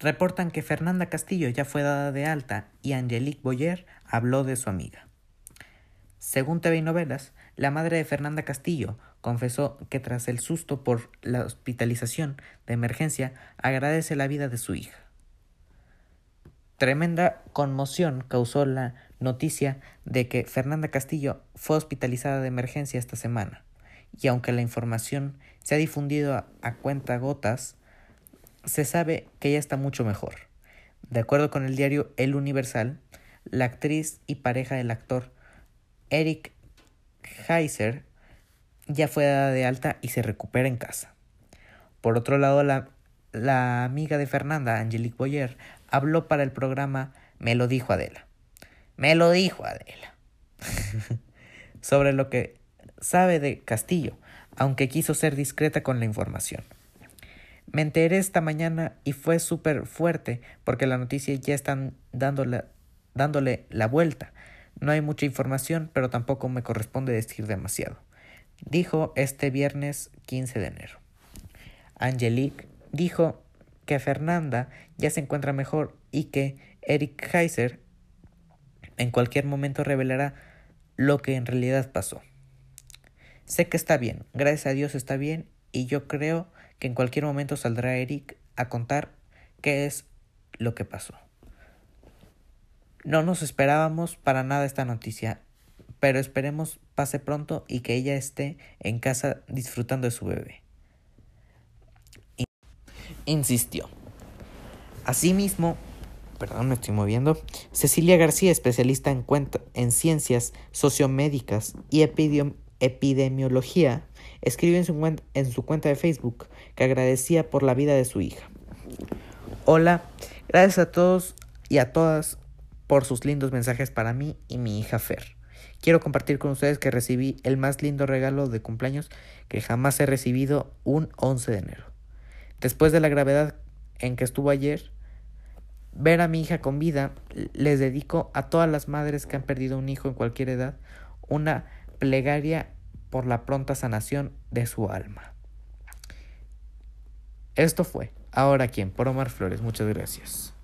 reportan que Fernanda Castillo ya fue dada de alta y Angelique Boyer habló de su amiga. Según TV y Novelas, la madre de Fernanda Castillo confesó que tras el susto por la hospitalización de emergencia agradece la vida de su hija. Tremenda conmoción causó la noticia de que Fernanda Castillo fue hospitalizada de emergencia esta semana, y aunque la información se ha difundido a, a cuenta gotas, se sabe que ella está mucho mejor. De acuerdo con el diario El Universal, la actriz y pareja del actor Eric Heiser ya fue dada de alta y se recupera en casa. Por otro lado, la, la amiga de Fernanda, Angelique Boyer, habló para el programa Me lo dijo Adela. Me lo dijo Adela. sobre lo que sabe de Castillo, aunque quiso ser discreta con la información. Me enteré esta mañana y fue súper fuerte porque la noticia ya están dándole, dándole la vuelta. No hay mucha información, pero tampoco me corresponde decir demasiado. Dijo este viernes 15 de enero. Angelique dijo que Fernanda ya se encuentra mejor y que Eric Heiser en cualquier momento revelará lo que en realidad pasó. Sé que está bien, gracias a Dios está bien y yo creo que en cualquier momento saldrá Eric a contar qué es lo que pasó. No nos esperábamos para nada esta noticia, pero esperemos pase pronto y que ella esté en casa disfrutando de su bebé. Insistió. Asimismo, perdón, me estoy moviendo, Cecilia García, especialista en, en ciencias sociomédicas y epidemiología, escribió en su, en su cuenta de Facebook que agradecía por la vida de su hija. Hola, gracias a todos y a todas por sus lindos mensajes para mí y mi hija Fer. Quiero compartir con ustedes que recibí el más lindo regalo de cumpleaños que jamás he recibido un 11 de enero. Después de la gravedad en que estuvo ayer, ver a mi hija con vida, les dedico a todas las madres que han perdido un hijo en cualquier edad una plegaria por la pronta sanación de su alma. Esto fue Ahora quién, por Omar Flores. Muchas gracias.